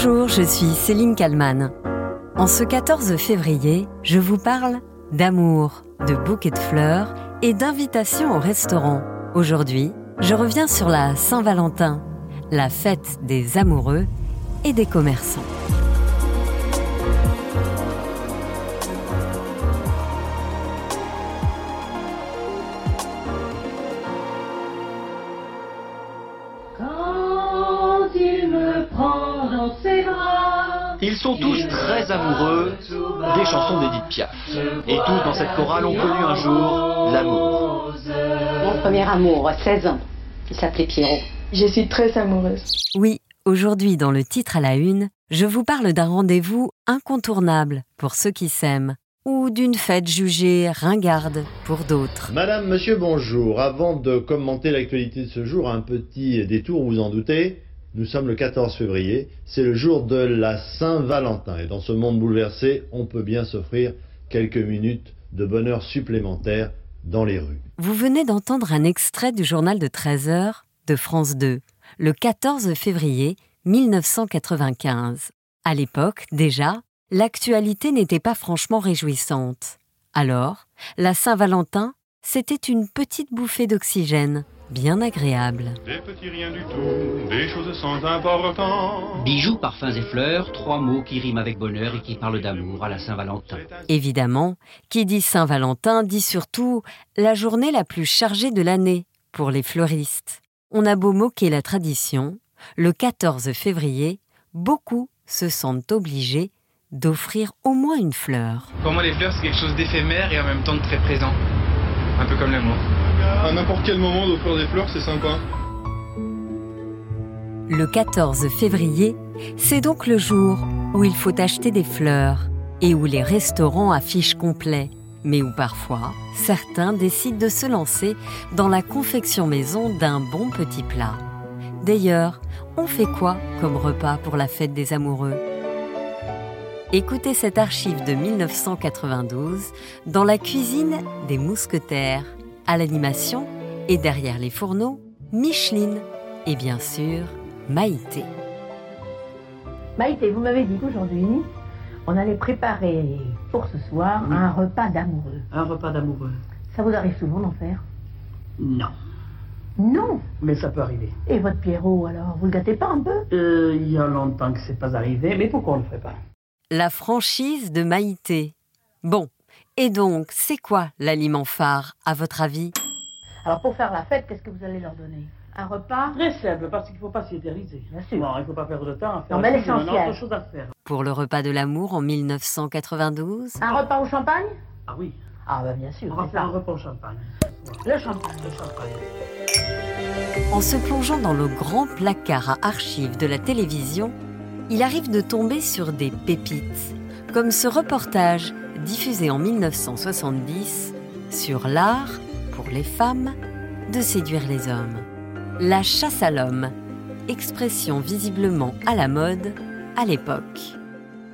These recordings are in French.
Bonjour, je suis Céline Kalman. En ce 14 février, je vous parle d'amour, de bouquets de fleurs et d'invitation au restaurant. Aujourd'hui, je reviens sur la Saint-Valentin, la fête des amoureux et des commerçants. Sont tous très amoureux des chansons d'Edith Piaf. Et tous dans cette chorale ont connu un jour l'amour. Mon premier amour, 16 ans. Il s'appelait Pierrot. Je suis très amoureuse. Oui, aujourd'hui dans le titre à la une, je vous parle d'un rendez-vous incontournable pour ceux qui s'aiment, ou d'une fête jugée ringarde pour d'autres. Madame, monsieur, bonjour. Avant de commenter l'actualité de ce jour, un petit détour, vous en doutez. Nous sommes le 14 février, c'est le jour de la Saint-Valentin. Et dans ce monde bouleversé, on peut bien s'offrir quelques minutes de bonheur supplémentaire dans les rues. Vous venez d'entendre un extrait du journal de 13 heures de France 2, le 14 février 1995. À l'époque, déjà, l'actualité n'était pas franchement réjouissante. Alors, la Saint-Valentin, c'était une petite bouffée d'oxygène, bien agréable. Des petits riens du tout, des choses sans importance. Bijoux, parfums et fleurs, trois mots qui riment avec bonheur et qui parlent d'amour à la Saint-Valentin. Évidemment, qui dit Saint-Valentin dit surtout la journée la plus chargée de l'année pour les fleuristes. On a beau moquer la tradition, le 14 février, beaucoup se sentent obligés d'offrir au moins une fleur. Pour moi, les fleurs, c'est quelque chose d'éphémère et en même temps de très présent. Un peu comme l'amour. À n'importe quel moment d'offrir des fleurs, c'est sympa. Le 14 février, c'est donc le jour où il faut acheter des fleurs et où les restaurants affichent complet, mais où parfois certains décident de se lancer dans la confection maison d'un bon petit plat. D'ailleurs, on fait quoi comme repas pour la fête des amoureux? Écoutez cette archive de 1992 dans la cuisine des mousquetaires, à l'animation et derrière les fourneaux, Micheline et bien sûr Maïté. Maïté, vous m'avez dit qu'aujourd'hui, on allait préparer pour ce soir un repas d'amoureux. Un repas d'amoureux Ça vous arrive souvent d'en faire? Non. Non? Mais ça peut arriver. Et votre Pierrot, alors, vous le gâtez pas un peu? Euh, il y a longtemps que c'est pas arrivé, mais pourquoi on le ferait pas? La franchise de Maïté. Bon, et donc, c'est quoi l'aliment phare, à votre avis? Alors, pour faire la fête, qu'est-ce que vous allez leur donner? Un repas? Très simple, parce qu'il ne faut pas s'y éterniser. Bien sûr. Non, il ne faut pas perdre de temps à faire Non, mais ça, il y a l'essentiel. autre chose à faire. Pour le repas de l'amour en 1992 Un repas au champagne? Ah oui, Ah, bah bien sûr, on va c'est faire un repas au champagne. Le champagne. Le champagne. En se plongeant dans le grand placard à archives de la télévision, il arrive de tomber sur des pépites, comme ce reportage diffusé en 1970 sur l'art, pour les femmes, de séduire les hommes. La chasse à l'homme, expression visiblement à la mode à l'époque.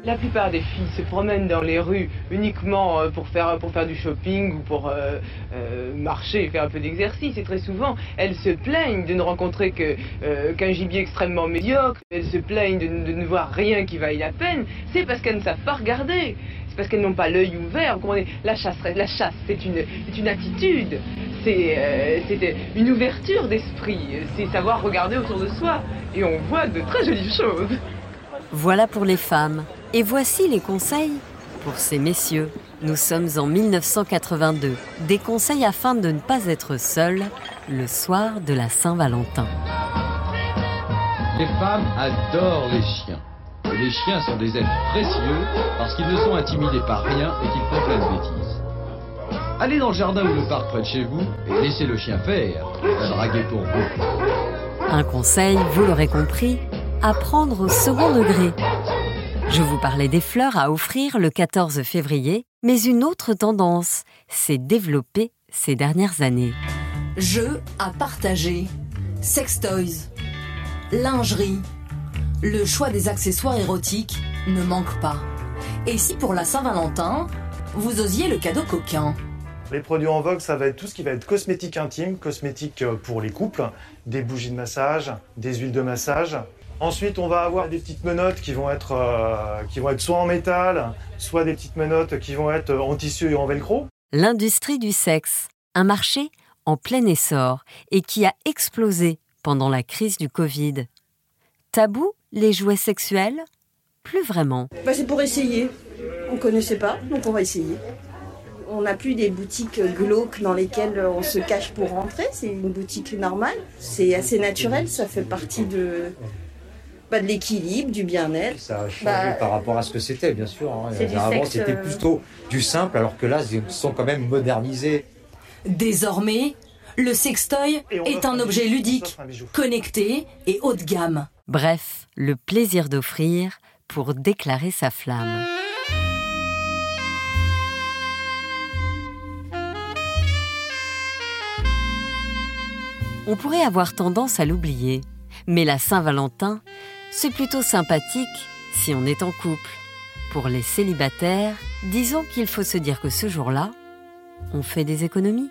La plupart des filles se promènent dans les rues uniquement euh, pour faire, du shopping ou pour euh, euh, marcher, faire un peu d'exercice. Et très souvent, elles se plaignent de ne rencontrer qu'un gibier extrêmement médiocre. Elles se plaignent de ne voir rien qui vaille la peine. C'est parce qu'elles ne savent pas regarder. C'est parce qu'elles n'ont pas l'œil ouvert. Vous comprenez La chasse, la chasse c'est une, c'est une attitude. C'est, euh, c'est une ouverture d'esprit. C'est savoir regarder autour de soi. Et on voit de très jolies choses. Voilà pour les femmes. Et voici les conseils pour ces messieurs. Nous sommes en 1982. Des conseils afin de ne pas être seul le soir de la Saint-Valentin. Les femmes adorent les chiens. Les chiens sont des êtres précieux parce qu'ils ne sont intimidés par rien et qu'ils font plein de bêtises. Allez dans le jardin ou le parc près de chez vous et laissez le chien faire. Va draguer pour vous. Un conseil, vous l'aurez compris, à prendre au second degré. Je vous parlais des fleurs à offrir le 14 février, mais une autre tendance s'est développée ces dernières années. Jeux à partager, sextoys, lingerie. Le choix des accessoires érotiques ne manque pas. Et si pour la Saint-Valentin, vous osiez le cadeau coquin Les produits en vogue, ça va être tout ce qui va être cosmétique intime, cosmétique euh, pour les couples, des bougies de massage, des huiles de massage, Ensuite, on va avoir des petites menottes qui vont être, euh, qui vont être soit en métal, soit des petites menottes qui vont être en tissu et en velcro. L'industrie du sexe, un marché en plein essor et qui a explosé pendant la crise du Covid. Tabou, les jouets sexuels? Plus vraiment. Bah, c'est pour essayer. On connaissait pas, donc on va essayer. On n'a plus des boutiques glauques dans lesquelles on se cache pour rentrer. C'est une boutique normale. C'est assez naturel. Ça fait partie de, bah, de l'équilibre, du bien-être. Ça a changé Bah, par rapport à ce que c'était, bien sûr. hein. Avant, c'était euh, plutôt du simple, alors que là, ils sont quand même modernisés. Désormais, le sextoy est un objet ludique, connecté et haut de gamme. Bref, le plaisir d'offrir pour déclarer sa flamme. On pourrait avoir tendance à l'oublier, mais la Saint-Valentin, c'est plutôt sympathique si on est en couple. Pour les célibataires, disons qu'il faut se dire que ce jour-là, on fait des économies.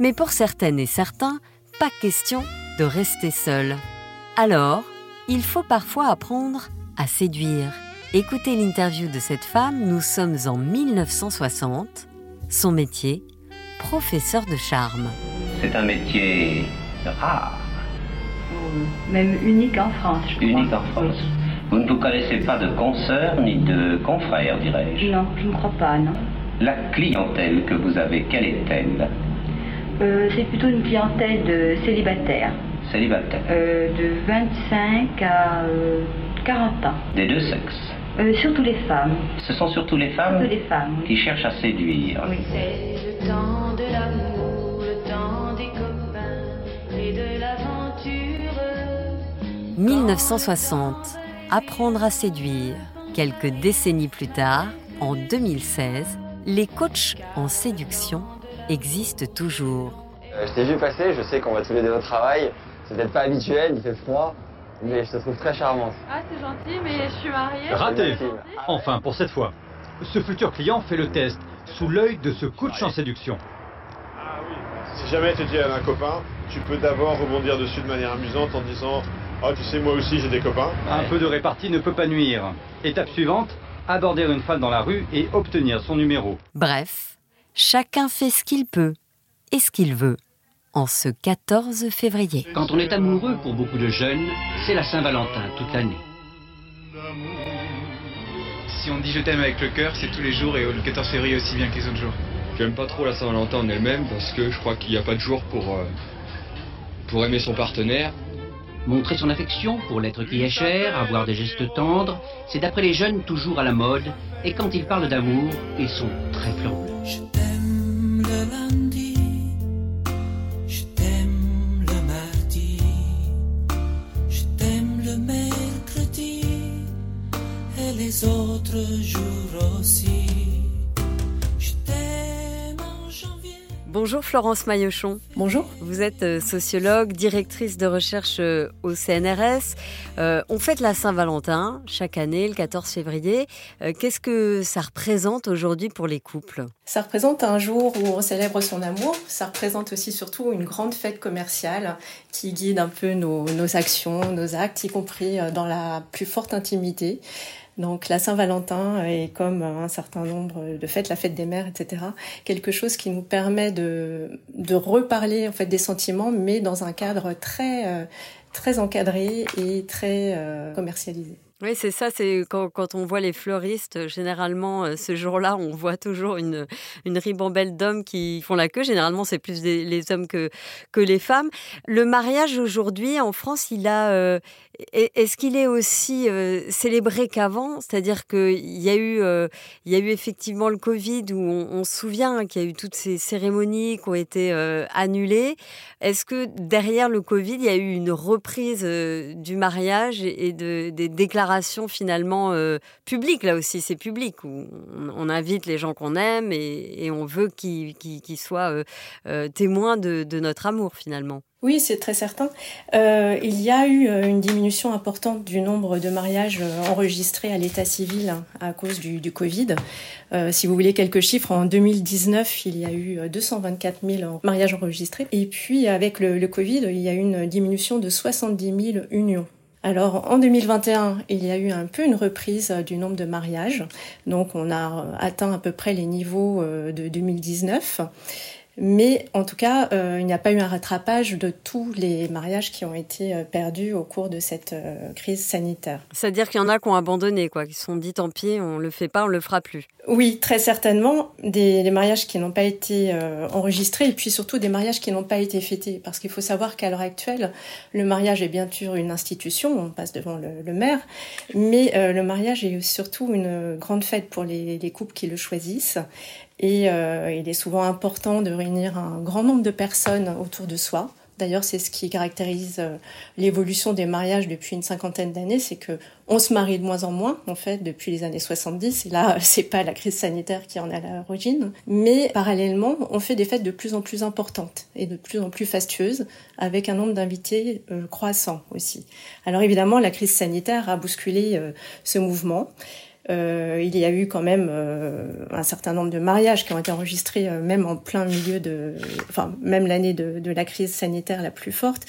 Mais pour certaines et certains, pas question de rester seul. Alors, il faut parfois apprendre à séduire. Écoutez l'interview de cette femme, nous sommes en 1960. Son métier, professeur de charme. C'est un métier rare, Même unique en France, je crois. unique en France. Vous ne vous connaissez pas de consoeurs ni de confrères, dirais-je. Non, je ne crois pas, non. La clientèle que vous avez, quelle est-elle? Euh, c'est plutôt une clientèle de célibataires, Célibataire. euh, de 25 à euh, 40 ans. Des deux sexes. Euh, surtout les femmes. Ce sont surtout les femmes Surtout les femmes, oui. qui cherchent à séduire. C'est le temps de l'amour, le temps des copains et de l'aventure. 1960. Apprendre à séduire. Quelques décennies plus tard, en 2016, les coachs en séduction existent toujours. Euh, je t'ai vu passer, je sais qu'on va tous les deux au travail. C'est peut-être pas habituel, il fait froid, mais je te trouve très charmante. Ah, c'est gentil, mais je suis mariée. Raté Enfin, pour cette fois. Ce futur client fait le test sous l'œil de ce coach en séduction. Si jamais tu dis à un copain, tu peux d'abord rebondir dessus de manière amusante en disant Oh, tu sais, moi aussi j'ai des copains. Un peu de répartie ne peut pas nuire. Étape suivante, aborder une femme dans la rue et obtenir son numéro. Bref, chacun fait ce qu'il peut et ce qu'il veut en ce 14 février. Quand on est amoureux, pour beaucoup de jeunes, c'est la Saint-Valentin toute l'année. Si on dit je t'aime avec le cœur, c'est tous les jours et le 14 février aussi bien que les autres jours. J'aime pas trop la Saint-Valentin en elle-même parce que je crois qu'il n'y a pas de jour pour, euh, pour aimer son partenaire. Montrer son affection pour l'être qui est cher, avoir des gestes tendres, c'est d'après les jeunes toujours à la mode, et quand ils parlent d'amour, ils sont très fleurs Bonjour Florence Maillochon. Bonjour. Vous êtes euh, sociologue, directrice de recherche euh, au CNRS. Euh, on fête la Saint-Valentin chaque année, le 14 février. Euh, Qu'est-ce que ça représente aujourd'hui pour les couples? Ça représente un jour où on célèbre son amour. Ça représente aussi surtout une grande fête commerciale qui guide un peu nos, nos actions, nos actes, y compris dans la plus forte intimité. Donc la Saint-Valentin est comme un certain nombre de fêtes, la fête des mères, etc. Quelque chose qui nous permet de, de reparler en fait des sentiments, mais dans un cadre très euh, très encadré et très euh, commercialisé. Oui, c'est ça. C'est quand, on voit les fleuristes, euh, généralement, euh, ce jour-là, on voit toujours une, une ribambelle d'hommes qui font la queue. Généralement, c'est plus les hommes que, que les femmes. Le mariage aujourd'hui, en France, il a. euh, est- Est-ce qu'il est aussi célébré qu'avant? C'est-à-dire qu'il y, a eu, y a eu effectivement le Covid où on, se souvient qu'il y a eu toutes ces cérémonies qui ont été annulées. Est-ce que derrière le Covid, il y a eu une reprise du mariage et et de, des déclarations finalement euh, publiques Là aussi, c'est public, où on, invite les gens qu'on aime et, on veut qu'ils soient euh, euh, témoins de, notre amour finalement. Oui, c'est très certain. Euh, il y a eu une diminution importante du nombre de mariages enregistrés à l'état civil hein, à cause du, Covid. Si vous voulez quelques chiffres, en 2019, il y a eu euh, 224 000 mariages enregistrés. Et puis, avec le, le Covid, il y a eu une diminution de 70 000 unions. Alors en 2021, il y a eu un peu une reprise du nombre de mariages. Donc on a atteint à peu près les niveaux de 2019. Mais en tout cas, euh, il n'y a pas eu un rattrapage de tous les mariages qui ont été euh, perdus au cours de cette euh, crise sanitaire. C'est-à-dire qu'il y en a qui ont abandonné, quoi, qui se sont dit tant pis, on le fait pas, on le fera plus. Oui, très certainement. Des, mariages qui n'ont pas été enregistrés et puis surtout des mariages qui n'ont pas été fêtés. Parce qu'il faut savoir qu'à l'heure actuelle, le mariage est bien sûr une institution, on passe devant le, le maire, mais le mariage est surtout une grande fête pour les, les couples qui le choisissent. Et euh, il est souvent important de réunir un grand nombre de personnes autour de soi. D'ailleurs, c'est ce qui caractérise euh, l'évolution des mariages depuis une cinquantaine d'années, c'est que on se marie de moins en moins, en fait, depuis les années 70. Et là, c'est pas la crise sanitaire qui en à l'origine. Mais parallèlement, on fait des fêtes de plus en plus importantes et de plus en plus fastueuses, avec un nombre d'invités euh, croissant aussi. Alors évidemment, la crise sanitaire a bousculé euh, ce mouvement. Euh, il y a eu quand même euh, un certain nombre de mariages qui ont été enregistrés euh, même en plein milieu de, enfin même l'année de, la crise sanitaire la plus forte,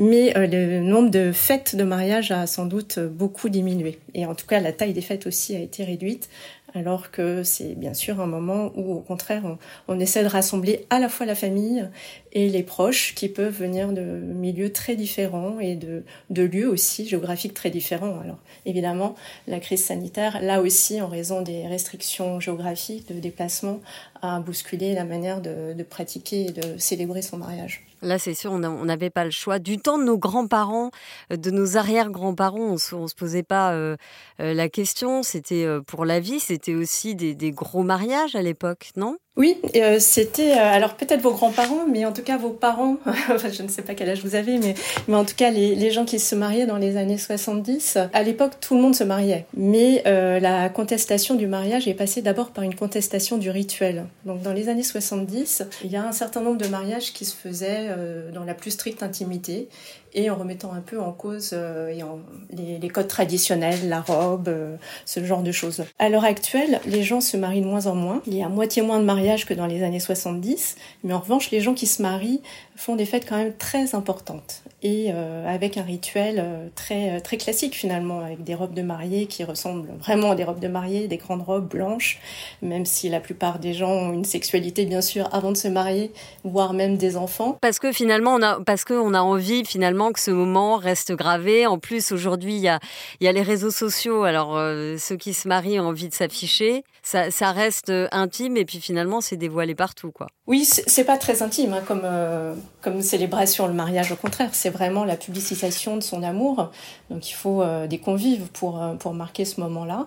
mais le nombre de fêtes de mariage a sans doute beaucoup diminué. Et en tout cas, la taille des fêtes aussi a été réduite alors que c'est bien sûr un moment où, au contraire, on, essaie de rassembler à la fois la famille et les proches qui peuvent venir de milieux très différents et de, de lieux aussi géographiques très différents. Alors, évidemment, la crise sanitaire, là aussi, en raison des restrictions géographiques de déplacement, a bousculé la manière de, pratiquer et de célébrer son mariage. Là, c'est sûr, on n'avait pas le choix. Du temps de nos grands-parents, euh, de nos arrière-grands-parents, on ne se, posait pas euh, euh, la question. C'était pour la vie, c'était aussi des, gros mariages à l'époque, non? Oui, euh, c'était alors peut-être vos grands-parents, mais en tout cas vos parents. enfin, je ne sais pas quel âge vous avez, mais mais en tout cas les, les gens qui se mariaient dans les années 70. À l'époque, tout le monde se mariait, mais euh, la contestation du mariage est passée d'abord par une contestation du rituel. Donc dans les années 70, il y a un certain nombre de mariages qui se faisaient euh, dans la plus stricte intimité et en remettant un peu en cause euh, les, codes traditionnels, la robe, euh, ce genre de choses. À l'heure actuelle, les gens se marient de moins en moins. Il y a moitié moins de mariages que dans les années 70, mais en revanche, les gens qui se marient font des fêtes quand même très importantes et euh, avec un rituel très très classique finalement avec des robes de mariée qui ressemblent vraiment à des robes de mariée, des grandes robes blanches, même si la plupart des gens ont une sexualité bien sûr avant de se marier, voire même des enfants. Parce que finalement parce que on a envie finalement que ce moment reste gravé. En plus aujourd'hui il y a les réseaux sociaux. Alors euh, ceux qui se marient ont envie de s'afficher, ça, reste intime et puis finalement c'est dévoilé partout quoi. Oui, c'est pas très intime hein, comme euh, célébration le mariage. Au contraire, c'est vraiment la publicisation de son amour. Donc il faut euh, des convives pour euh, marquer ce moment-là.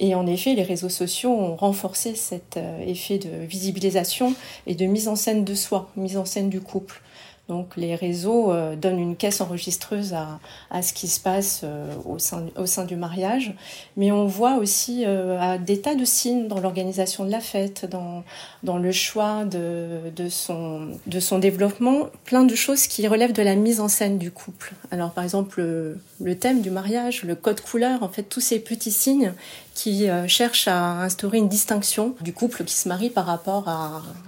Et en effet, les réseaux sociaux ont renforcé cet euh, effet de visibilisation et de mise en scène de soi, mise en scène du couple. Donc les réseaux euh, donnent une caisse enregistreuse à, ce qui se passe euh, au, sein, du mariage, mais on voit aussi euh, des tas de signes dans l'organisation de la fête, dans, le choix de, son, développement, plein de choses qui relèvent de la mise en scène du couple. Alors par exemple le, thème du mariage, le code couleur, en fait tous ces petits signes qui cherchent à instaurer une distinction du couple qui se marie par rapport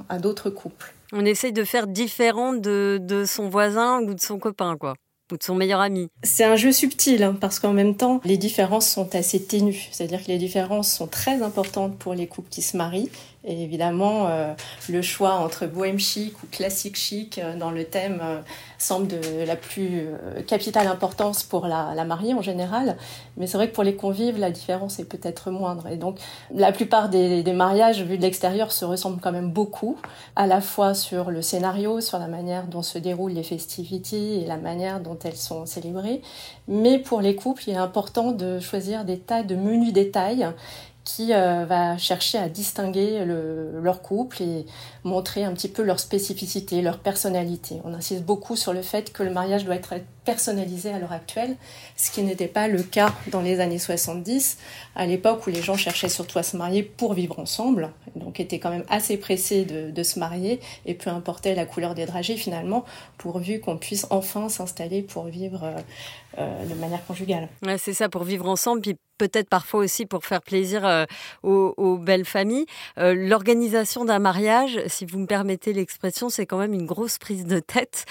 à d'autres couples. On essaye de faire différent de, de son voisin ou de son copain, quoi ou de son meilleur ami. C'est un jeu subtil hein, parce qu'en même temps, les différences sont assez ténues. C'est-à-dire que les différences sont très importantes pour les couples qui se marient. Et évidemment, euh, le choix entre bohème chic ou classique chic euh, dans le thème euh, semble de la plus capitale importance pour la, mariée en général. Mais c'est vrai que pour les convives, la différence est peut-être moindre. Et donc, la plupart des, des mariages vus de l'extérieur se ressemblent quand même beaucoup, à la fois sur le scénario, sur la manière dont se déroulent les festivités et la manière dont elles sont célébrées. Mais pour les couples, il est important de choisir des tas de menus détails qui euh, va chercher à distinguer le, leur couple et montrer un petit peu leur spécificité, leur personnalité. On insiste beaucoup sur le fait que le mariage doit être personnalisé à l'heure actuelle, ce qui n'était pas le cas dans les années 70, à l'époque où les gens cherchaient surtout à se marier pour vivre ensemble, donc étaient quand même assez pressés de, se marier, et peu importait la couleur des dragées finalement, pourvu qu'on puisse enfin s'installer pour vivre euh, euh, de manière conjugale. C'est ça, pour vivre ensemble, puis peut-être parfois aussi pour faire plaisir euh, aux, belles familles. L'organisation d'un mariage, si vous me permettez l'expression, c'est quand même une grosse prise de tête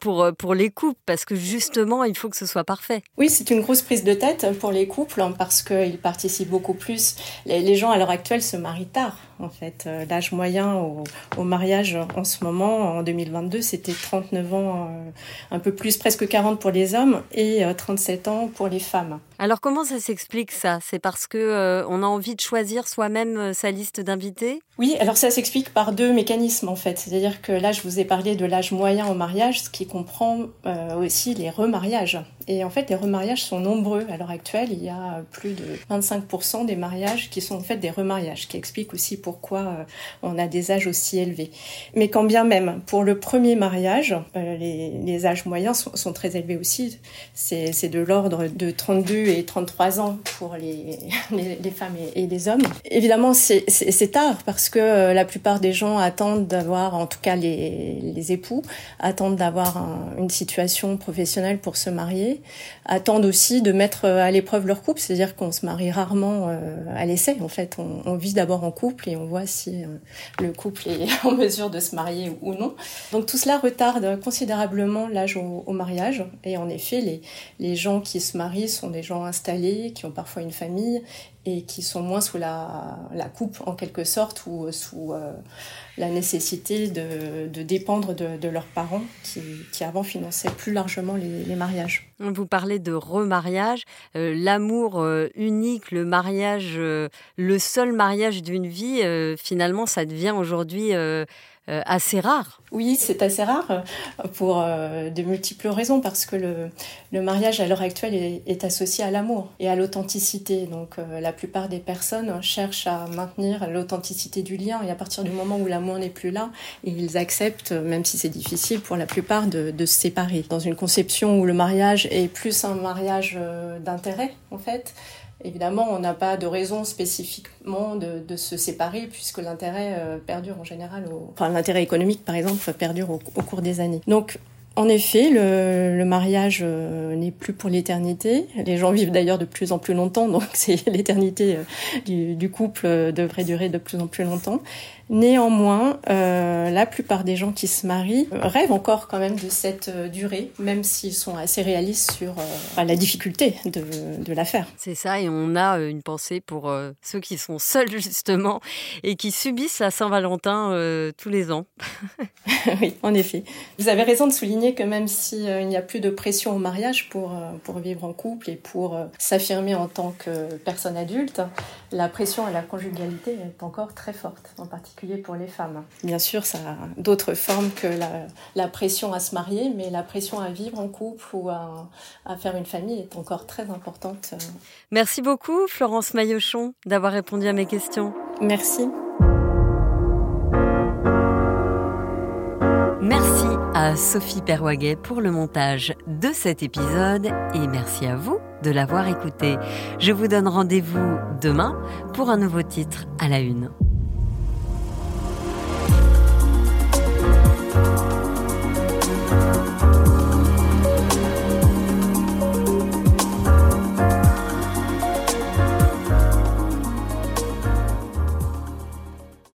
pour, pour les couples, parce que justement, il faut que ce soit parfait. Oui, c'est une grosse prise de tête pour les couples, hein, parce qu'ils participent beaucoup plus. Les gens, à l'heure actuelle, se marient tard en fait. Euh, l'âge moyen au, au, mariage en ce moment, en 2022, c'était 39 ans, euh, un peu plus, presque 40 pour les hommes et 37 euh, ans pour les femmes. Alors comment ça s'explique ça? C'est parce que euh, on a envie de choisir soi-même sa liste d'invités? Oui, alors ça s'explique par deux mécanismes en fait. C'est-à-dire que là, je vous ai parlé de l'âge moyen au mariage, ce qui comprend euh, aussi les remariages. Et en fait, les remariages sont nombreux à l'heure actuelle. Il y a plus de 25% des mariages qui sont en fait des remariages, qui explique aussi pourquoi euh, on a des âges aussi élevés. Mais quand bien même, pour le premier mariage, euh, les, âges moyens sont, très élevés aussi. C'est de l'ordre de 32 et 33 ans pour les, femmes et, les hommes. Évidemment, c'est tard parce que euh, la plupart des gens attendent d'avoir, en tout cas les, époux, attendent d'avoir un, une situation professionnelle pour se marier, attendent aussi de mettre à l'épreuve leur couple, c'est-à-dire qu'on se marie rarement euh, à l'essai. En fait, on, vit d'abord en couple et on voit si euh, le couple est en mesure de se marier ou non. Donc tout cela retarde considérablement l'âge au, mariage. Et en effet, les gens qui se marient sont des gens installés, qui ont parfois une famille et qui sont moins sous la, la coupe en quelque sorte ou sous euh, la nécessité de, de dépendre de, de, leurs parents qui, qui, avant finançaient plus largement les, mariages. Vous parlez de remariage, euh, l'amour euh, unique, le mariage, euh, le seul mariage d'une vie, euh, finalement ça devient aujourd'hui euh, assez rare. Oui, c'est assez rare pour euh, de multiples raisons parce que le, mariage à l'heure actuelle est, associé à l'amour et à l'authenticité. Donc euh, la plupart des personnes cherchent à maintenir l'authenticité du lien et à partir du moment où l'amour n'est plus là, ils acceptent, même si c'est difficile pour la plupart, de, de, se séparer. Dans une conception où le mariage est plus un mariage euh, d'intérêt, en fait, Évidemment, on n'a pas de raison spécifiquement de, se séparer puisque l'intérêt euh, perdure en général, au... enfin l'intérêt économique par exemple perdure au, cours des années. Donc en effet, le, mariage euh, n'est plus pour l'éternité. Les gens vivent d'ailleurs de plus en plus longtemps, donc l'éternité euh, du, couple devrait durer de plus en plus longtemps. Néanmoins, euh, la plupart des gens qui se marient rêvent encore quand même de cette euh, durée, même s'ils sont assez réalistes sur euh, la difficulté de, de la faire. C'est ça, et on a une pensée pour euh, ceux qui sont seuls justement et qui subissent la Saint-Valentin tous les ans. oui, en effet. Vous avez raison de souligner que même s'il si, n'y a plus de pression au mariage pour, pour vivre en couple et pour s'affirmer en tant que personne adulte, la pression à la conjugalité est encore très forte, en particulier pour les femmes. Bien sûr, ça a d'autres formes que la, la, pression à se marier, mais la pression à vivre en couple ou à, à faire une famille est encore très importante. Merci beaucoup, Florence Maillochon, d'avoir répondu à mes questions. Merci. Merci Sophie Perwaguet pour le montage de cet épisode et merci à vous de l'avoir écouté. Je vous donne rendez-vous demain pour un nouveau titre à la une.